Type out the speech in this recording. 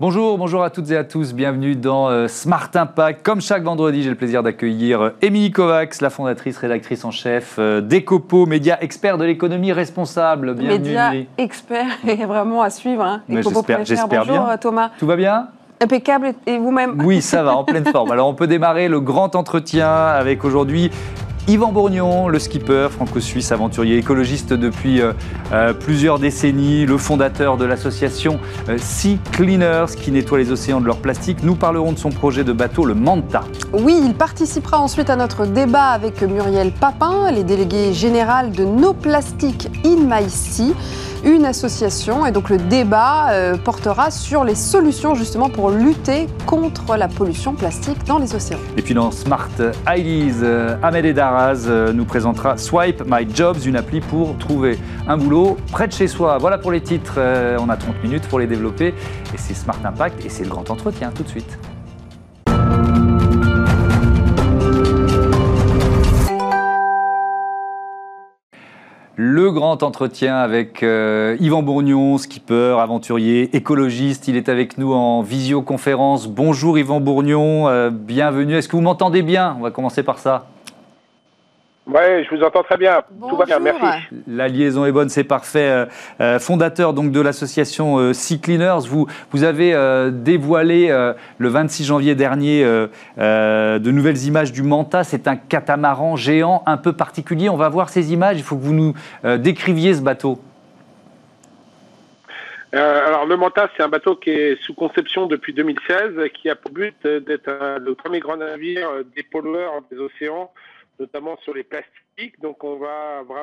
Bonjour, bonjour à toutes et à tous, bienvenue dans euh, Smart Impact. Comme chaque vendredi, j'ai le plaisir d'accueillir euh, Émilie Kovacs, la fondatrice, rédactrice en chef euh, d'Ecopo, média expert de l'économie responsable. Bienvenue Média expert et vraiment à suivre. Hein. J'espère- Bonjour bien. Thomas. Tout va bien? Impeccable et vous-même? Oui, ça va, en pleine forme. Alors on peut démarrer le grand entretien avec aujourd'hui Yvan Bourgnon, le skipper franco-suisse aventurier écologiste depuis euh, euh, plusieurs décennies, le fondateur de l'association euh, Sea Cleaners qui nettoie les océans de leur plastique. Nous parlerons de son projet de bateau, le Manta. Oui, il participera ensuite à notre débat avec Muriel Papin, les délégués générales de No Plastic in My Sea, une association. Et donc le débat euh, portera sur les solutions justement pour lutter contre la pollution plastique dans les océans. Et puis dans Smart Ideas, euh, Ahmed Edaraz euh, nous présentera Swipe My Jobs, une appli pour trouver un boulot près de chez soi. Voilà pour les titres, euh, on a 30 minutes pour les développer. Et c'est Smart Impact et c'est le grand entretien tout de suite. Le grand entretien avec euh, Yvan Bourgnon, skipper, aventurier, écologiste. Il est avec nous en visioconférence. Bonjour Yvan Bourgnon, euh, bienvenue. Est-ce que vous m'entendez bien? On va commencer par ça. Ouais, je vous entends très bien. Tout va bien, merci. La liaison est bonne, c'est parfait. Euh, euh, fondateur donc de l'association euh, Sea Cleaners, vous, vous avez euh, dévoilé euh, le 26 janvier dernier euh, euh, de nouvelles images du Manta. C'est un catamaran géant un peu particulier. On va voir ces images. Il faut que vous nous euh, décriviez ce bateau. Euh, alors, le Manta, c'est un bateau qui est sous conception depuis 2016, qui a pour but d'être le premier grand navire dépollueur des océans, notamment sur les plastiques. Donc, on va